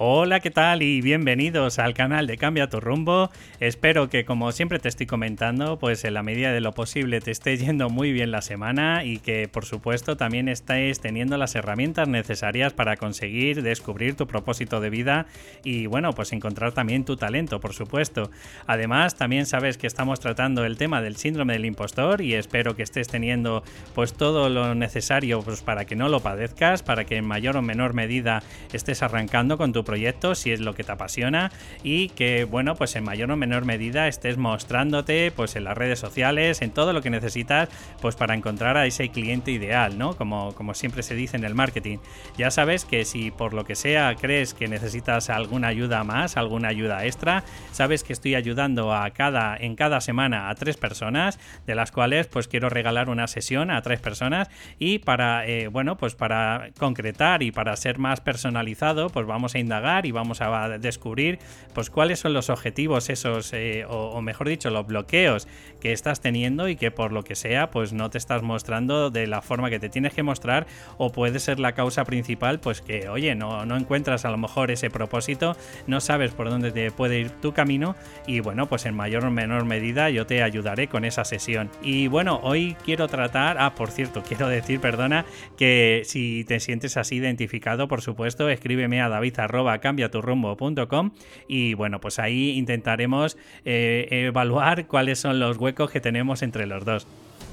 Hola, ¿qué tal? Y bienvenidos al canal de Cambia tu rumbo. Espero que como siempre te estoy comentando, pues en la medida de lo posible te esté yendo muy bien la semana y que por supuesto también estés teniendo las herramientas necesarias para conseguir descubrir tu propósito de vida y bueno, pues encontrar también tu talento, por supuesto. Además, también sabes que estamos tratando el tema del síndrome del impostor y espero que estés teniendo pues todo lo necesario pues, para que no lo padezcas, para que en mayor o menor medida estés arrancando con tu proyecto, si es lo que te apasiona y que, bueno, pues en mayor o menor medida estés mostrándote pues en las redes sociales, en todo lo que necesitas pues para encontrar a ese cliente ideal, ¿no? Como, como siempre se dice en el marketing. Ya sabes que si por lo que sea crees que necesitas alguna ayuda más, alguna ayuda extra, sabes que estoy ayudando a cada, en cada semana a tres personas, de las cuales pues quiero regalar una sesión a tres personas y para, eh, bueno, pues para concretar y para ser más personalizado, pues vamos a indagar y vamos a descubrir pues cuáles son los objetivos esos eh, o, mejor dicho los bloqueos que estás teniendo y que por lo que sea pues no te estás mostrando de la forma que te tienes que mostrar o puede ser la causa principal pues que oye no, no encuentras a lo mejor ese propósito no sabes por dónde te puede ir tu camino y bueno pues en mayor o menor medida yo te ayudaré con esa sesión. Y bueno hoy quiero tratar ah por cierto quiero decir perdona que si te sientes así identificado por supuesto escríbeme a david cambiaturrumbo.com y bueno, pues ahí intentaremos eh, evaluar cuáles son los que tenemos entre los dos.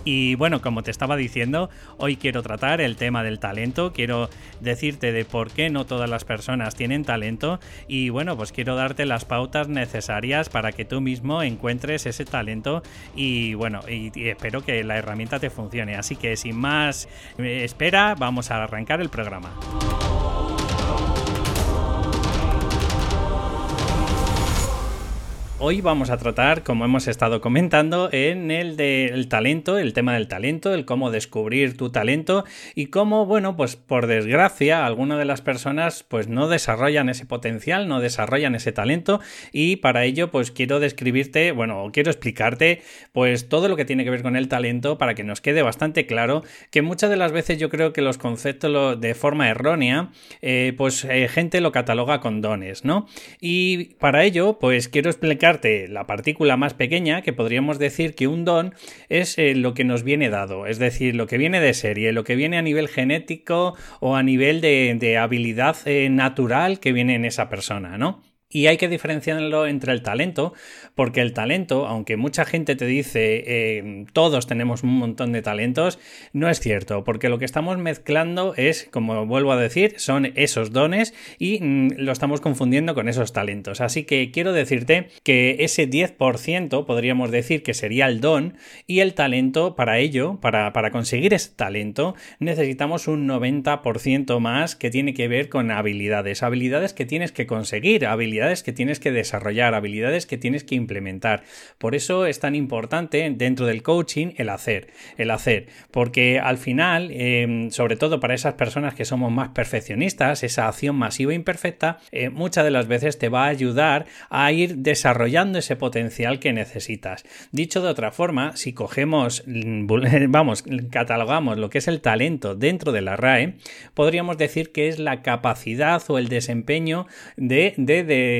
Y bueno, como te estaba diciendo, hoy quiero tratar el tema del talento, quiero decirte de por qué no todas las personas tienen talento y bueno, pues quiero darte las pautas necesarias para que tú mismo encuentres ese talento y bueno, y, y espero que la herramienta te funcione. Así que sin más eh, espera, vamos a arrancar el programa. Hoy vamos a tratar, como hemos estado comentando, en el del talento, el tema del talento, el cómo descubrir tu talento y cómo, bueno, pues por desgracia, algunas de las personas pues no desarrollan ese potencial, no desarrollan ese talento y para ello pues quiero describirte, bueno, quiero explicarte pues todo lo que tiene que ver con el talento para que nos quede bastante claro que muchas de las veces yo creo que los conceptos de forma errónea, eh, pues eh, gente lo cataloga con dones, ¿no? Y para ello pues quiero explicar la partícula más pequeña, que podríamos decir que un don es eh, lo que nos viene dado, es decir, lo que viene de serie, lo que viene a nivel genético o a nivel de, habilidad eh, natural que viene en esa persona, ¿no? Y hay que diferenciarlo entre el talento, porque el talento, aunque mucha gente te dice eh, todos tenemos un montón de talentos, no es cierto, porque lo que estamos mezclando es, como vuelvo a decir, son esos dones y mm, lo estamos confundiendo con esos talentos. Así que quiero decirte que ese 10% podríamos decir que sería el don y el talento para ello, para, para conseguir ese talento, necesitamos un 90% más que tiene que ver con habilidades, habilidades que tienes que conseguir, habilidades que tienes que desarrollar, habilidades que tienes que implementar. Por eso es tan importante dentro del coaching el hacer, el hacer, porque al final, em, sobre todo para esas personas que somos más perfeccionistas, esa acción masiva e imperfecta, eh, muchas de las veces te va a ayudar a ir desarrollando ese potencial que necesitas. Dicho de otra forma, si cogemos, vamos, catalogamos lo que es el talento dentro de la RAE, podríamos decir que es la capacidad o el desempeño de, de de,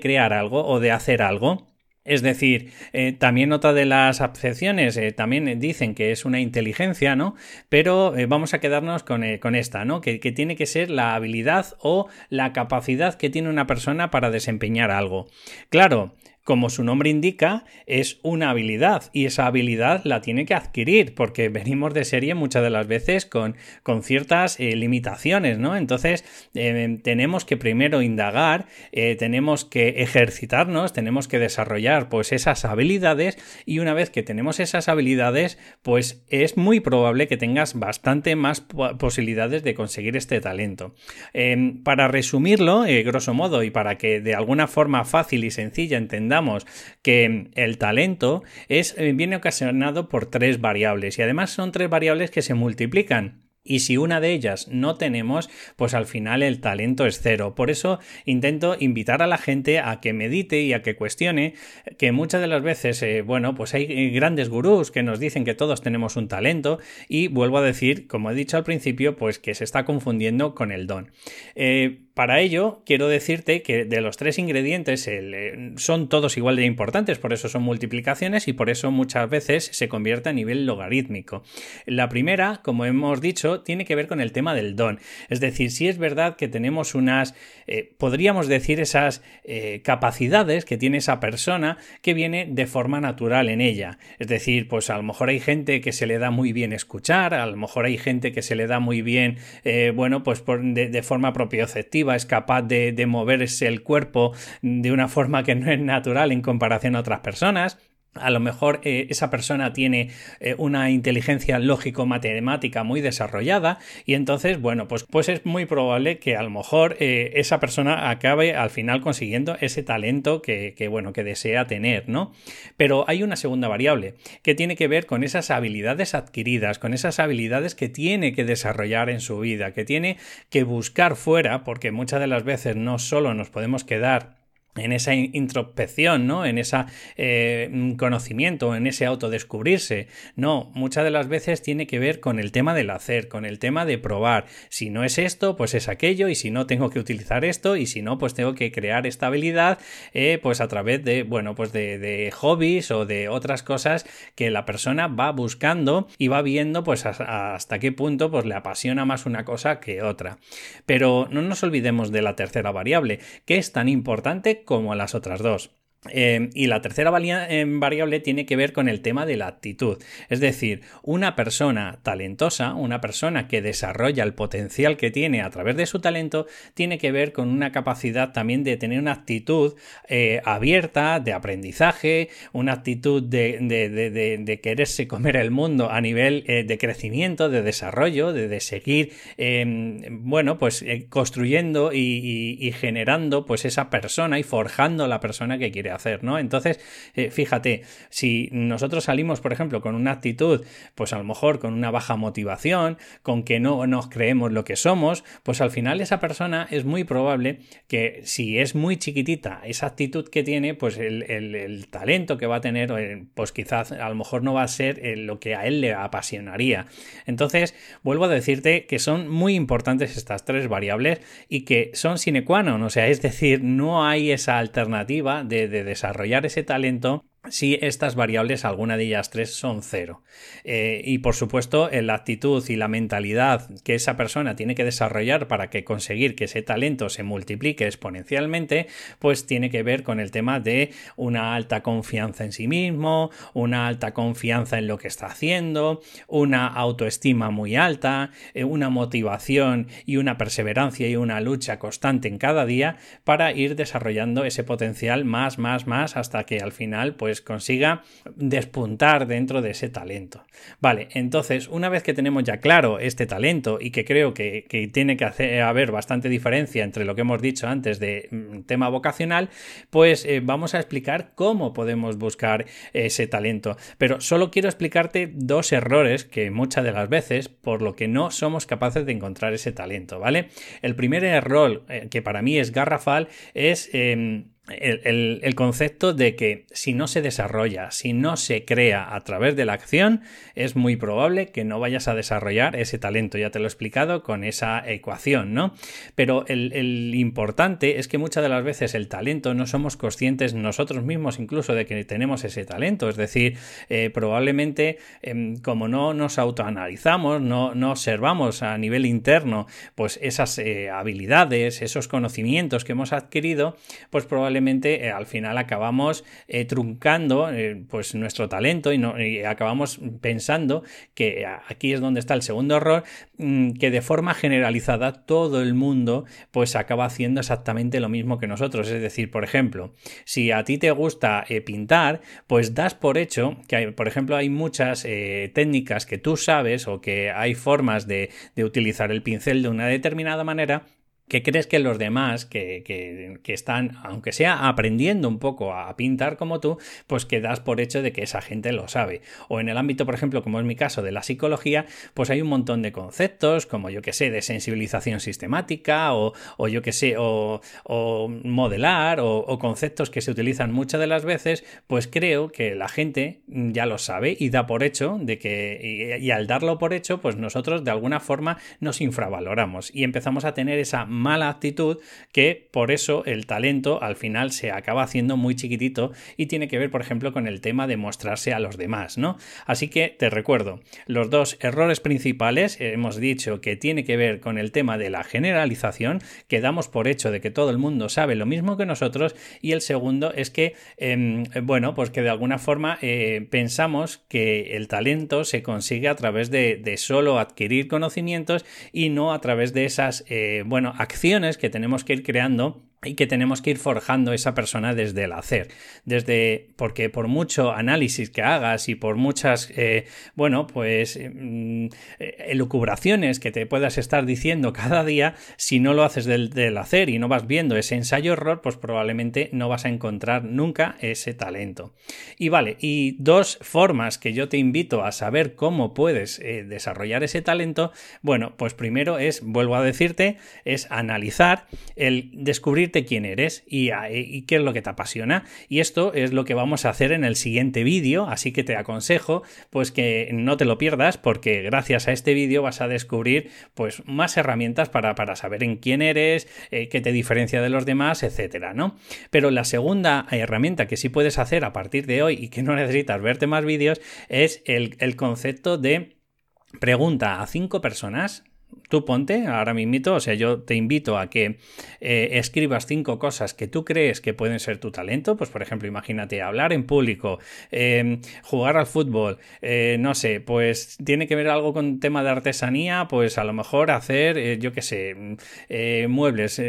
crear algo o de hacer algo. Es decir, eh, también otra de las acepciones eh, también dicen que es una inteligencia, ¿no? Pero eh, vamos a quedarnos con, con esta, ¿no? Que, que, tiene que ser la habilidad o la capacidad que tiene una persona para desempeñar algo. Claro, como su nombre indica, es una habilidad y esa habilidad la tiene que adquirir porque venimos de serie muchas de las veces con, con ciertas eh, limitaciones, ¿no? Entonces eh, tenemos que primero indagar, eh, tenemos que ejercitarnos, tenemos que desarrollar pues esas habilidades y una vez que tenemos esas habilidades pues es muy probable que tengas bastante más posibilidades de conseguir este talento. para resumirlo, grosso modo, y para que de alguna forma fácil y sencilla entendamos que el talento es, eh, viene ocasionado por tres variables y además son tres variables que se multiplican. Y si una de ellas no tenemos, pues al final el talento es cero. Por eso intento invitar a la gente a que medite y a que cuestione que muchas de las veces, eh, bueno, pues hay eh, grandes gurús que nos dicen que todos tenemos un talento y vuelvo a decir, como he dicho al principio, pues que se está confundiendo con el don para ello, quiero decirte que de los tres ingredientes eh, son todos igual de importantes, por eso son multiplicaciones y por eso muchas veces se convierte a nivel logarítmico. La primera, como hemos dicho, tiene que ver con el tema del don. Es decir, si es verdad que tenemos unas, eh, podríamos decir, esas eh, capacidades que tiene esa persona que viene de forma natural en ella. Es decir, pues a lo mejor hay gente que se le da muy bien escuchar, a lo mejor hay gente que se le da muy bien, bueno, pues de, de forma propioceptiva, es capaz de, de moverse el cuerpo de una forma que no es natural en comparación a otras personas a lo mejor eh, esa persona tiene eh, una inteligencia lógico-matemática muy desarrollada y entonces, bueno, pues, pues es muy probable que a lo mejor eh, esa persona acabe al final consiguiendo ese talento que, que, bueno, que desea tener, ¿no? Pero hay una segunda variable que tiene que ver con esas habilidades adquiridas, con esas habilidades que tiene que desarrollar en su vida, que tiene que buscar fuera, porque muchas de las veces no solo nos podemos quedar en esa introspección, ¿no? En ese eh, conocimiento, en ese autodescubrirse. No, muchas de las veces tiene que ver con el tema del hacer, con el tema de probar. Si no es esto, pues es aquello, y si no tengo que utilizar esto, y si no, pues tengo que crear esta habilidad, eh, pues a través de, bueno, pues de, de, hobbies o de otras cosas que la persona va buscando y va viendo, pues hasta qué punto, pues le apasiona más una cosa que otra. Pero no nos olvidemos de la tercera variable, que es tan importante como las otras dos. Em, y la tercera em, variable tiene que ver con el tema de la actitud. Es decir, una persona talentosa, una persona que desarrolla el potencial que tiene a través de su talento, tiene que ver con una capacidad también de tener una actitud eh, abierta, de aprendizaje, una actitud de, quererse comer el mundo a nivel eh, de crecimiento, de desarrollo, de, seguir, em, bueno, pues eh, construyendo y, y generando pues esa persona y forjando la persona que quiere hacer, ¿no? Entonces, eh, fíjate, si nosotros salimos, por ejemplo, con una actitud, pues a lo mejor con una baja motivación, con que no nos creemos lo que somos, pues al final esa persona es muy probable que si es muy chiquitita esa actitud que tiene, pues el, talento que va a tener, eh, pues quizás a lo mejor no va a ser eh, lo que a él le apasionaría. Entonces, vuelvo a decirte que son muy importantes estas tres variables y que son sine qua non, o sea, es decir, no hay esa alternativa de desarrollar ese talento si estas variables, alguna de ellas tres, son cero. Eh, y por supuesto, la actitud y la mentalidad que esa persona tiene que desarrollar para que conseguir que ese talento se multiplique exponencialmente, pues tiene que ver con el tema de una alta confianza en sí mismo, una alta confianza en lo que está haciendo, una autoestima muy alta, eh, una motivación y una perseverancia y una lucha constante en cada día para ir desarrollando ese potencial más, más, más hasta que al final, pues pues consiga despuntar dentro de ese talento. Vale, entonces, una vez que tenemos ya claro este talento y que creo que, tiene que hacer, haber bastante diferencia entre lo que hemos dicho antes de mm, tema vocacional, pues eh, vamos a explicar cómo podemos buscar ese talento. Pero solo quiero explicarte dos errores que muchas de las veces por lo que no somos capaces de encontrar ese talento, ¿vale? El primer error eh, que para mí es garrafal es... Em, el, concepto de que si no se desarrolla, si no se crea a través de la acción, es muy probable que no vayas a desarrollar ese talento. Ya te lo he explicado con esa ecuación, ¿no? Pero el, importante es que muchas de las veces el talento no somos conscientes nosotros mismos incluso de que tenemos ese talento. Es decir, eh, probablemente em, como no nos autoanalizamos, no, observamos a nivel interno pues esas eh, habilidades, esos conocimientos que hemos adquirido, pues probablemente eh, al final acabamos eh, truncando eh, pues nuestro talento y, acabamos pensando que aquí es donde está el segundo error, mm, que de forma generalizada todo el mundo pues acaba haciendo exactamente lo mismo que nosotros. Es decir, por ejemplo, si a ti te gusta pintar, pues das por hecho que, por ejemplo, hay muchas técnicas que tú sabes o que hay formas de utilizar el pincel de una determinada manera que crees que los demás que, que, están, aunque sea aprendiendo un poco a pintar como tú, pues que das por hecho de que esa gente lo sabe. O en el ámbito, por ejemplo, como es mi caso de la psicología, pues hay un montón de conceptos, como yo que sé, de sensibilización sistemática, o, o yo que sé, o, o modelar, o, conceptos que se utilizan muchas de las veces, pues creo que la gente ya lo sabe y da por hecho de que, y, y al darlo por hecho, pues nosotros de alguna forma nos infravaloramos y empezamos a tener esa mala actitud que por eso el talento al final se acaba haciendo muy chiquitito y tiene que ver, por ejemplo, con el tema de mostrarse a los demás, ¿no? Así que te recuerdo, los dos errores principales hemos dicho que tiene que ver con el tema de la generalización, que damos por hecho de que todo el mundo sabe lo mismo que nosotros, y el segundo es que, em, bueno, pues que de alguna forma eh, pensamos que el talento se consigue a través de, solo adquirir conocimientos y no a través de esas, eh, bueno, que tenemos que ir creando y que tenemos que ir forjando esa persona desde el hacer, desde porque por mucho análisis que hagas y por muchas, eh, bueno, pues mm, eh, elucubraciones que te puedas estar diciendo cada día, si no lo haces del, del hacer y no vas viendo ese ensayo-error, pues probablemente no vas a encontrar nunca ese talento. Y vale, y dos formas que yo te invito a saber cómo puedes eh, desarrollar ese talento, bueno, pues primero es, vuelvo a decirte, es analizar el descubrir quién eres ah, y, qué es lo que te apasiona. Y esto es lo que vamos a hacer en el siguiente vídeo, así que te aconsejo pues que no te lo pierdas porque gracias a este vídeo vas a descubrir pues más herramientas para, saber en quién eres, eh, qué te diferencia de los demás, etcétera, ¿no? Pero la segunda herramienta que sí puedes hacer a partir de hoy y que no necesitas verte más vídeos es el, el concepto de pregunta a cinco personas tú ponte ahora mismo, o sea, yo te invito a que eh, escribas cinco cosas que tú crees que pueden ser tu talento, pues por ejemplo, imagínate hablar en público, em, jugar al fútbol, eh, no sé, pues tiene que ver algo con tema de artesanía, pues a lo mejor hacer, eh, yo qué sé, muebles,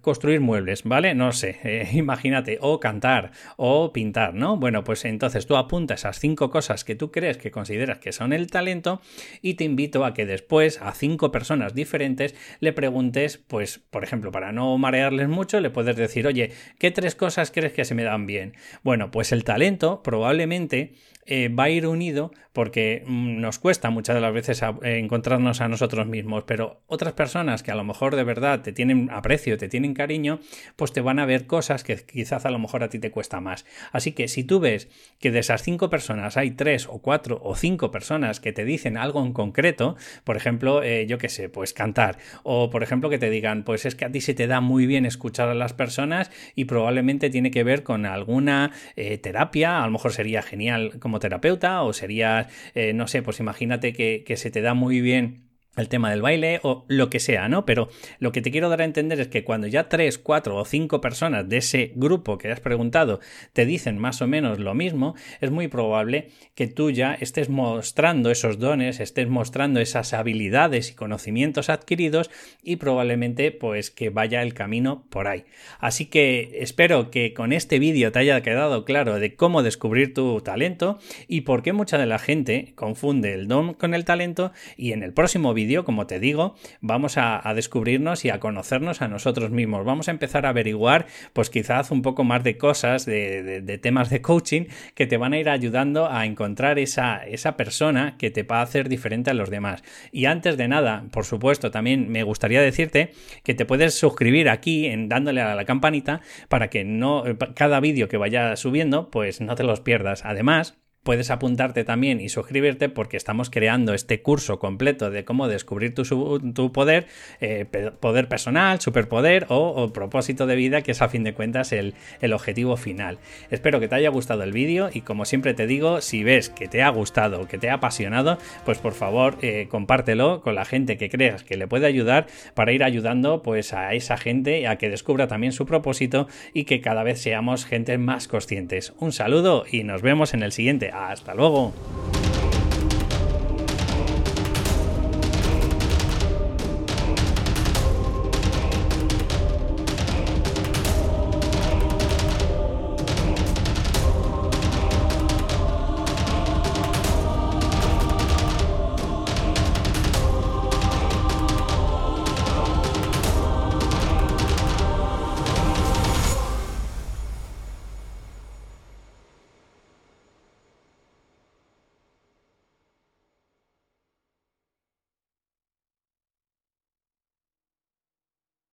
construir muebles, ¿vale? No sé, imagínate, o cantar, o pintar, ¿no? Bueno, pues entonces tú apuntas esas cinco cosas que tú crees que consideras que son el talento y te invito a que después a cinco personas diferentes le preguntes, pues, por ejemplo, para no marearles mucho, le puedes decir, oye, ¿qué tres cosas crees que se me dan bien? Bueno, pues el talento probablemente eh, va a ir unido porque mm, nos cuesta muchas de las veces eh, encontrarnos a nosotros mismos, pero otras personas que a lo mejor de verdad te tienen aprecio, te tienen cariño, pues te van a ver cosas que quizás a lo mejor a ti te cuesta más. Así que si tú ves que de esas cinco personas hay tres o cuatro o cinco personas que te dicen algo en concreto, por ejemplo, eh, yo qué sé, pues cantar, o por ejemplo que te digan, pues es que a ti se te da muy bien escuchar a las personas y probablemente tiene que ver con alguna terapia, a lo mejor sería genial como terapeuta o serías, eh, no sé, pues imagínate que, que se te da muy bien el tema del baile o lo que sea, ¿no? Pero lo que te quiero dar a entender es que cuando ya tres, cuatro o cinco personas de ese grupo que has preguntado te dicen más o menos lo mismo, es muy probable que tú ya estés mostrando esos dones, estés mostrando esas habilidades y conocimientos adquiridos y probablemente pues que vaya el camino por ahí. Así que espero que con este vídeo te haya quedado claro de cómo descubrir tu talento y por qué mucha de la gente confunde el don con el talento y en el próximo vídeo como te digo, vamos a, descubrirnos y a conocernos a nosotros mismos. Vamos a empezar a averiguar, pues quizás un poco más de cosas, de, temas de coaching que te van a ir ayudando a encontrar esa, esa persona que te va a hacer diferente a los demás. Y antes de nada, por supuesto, también me gustaría decirte que te puedes suscribir aquí en dándole a la campanita para que no cada vídeo que vaya subiendo, pues no te los pierdas. Además, puedes apuntarte también y suscribirte porque estamos creando este curso completo de cómo descubrir tu, poder, eh, poder personal, superpoder o, propósito de vida, que es a fin de cuentas el, objetivo final. Espero que te haya gustado el vídeo y como siempre te digo, si ves que te ha gustado, que te ha apasionado, pues por favor eh, compártelo con la gente que creas que le puede ayudar para ir ayudando pues a esa gente a que descubra también su propósito y que cada vez seamos gente más conscientes. Un saludo y nos vemos en el siguiente. Hasta luego.